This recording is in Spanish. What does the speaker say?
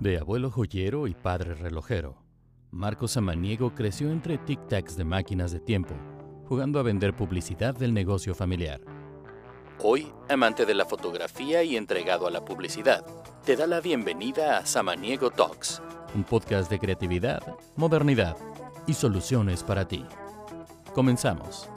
De abuelo joyero y padre relojero, Marco Samaniego creció entre tic-tacs de máquinas de tiempo, jugando a vender publicidad del negocio familiar. Hoy, amante de la fotografía y entregado a la publicidad, te da la bienvenida a Samaniego Talks, un podcast de creatividad, modernidad y soluciones para ti. Comenzamos.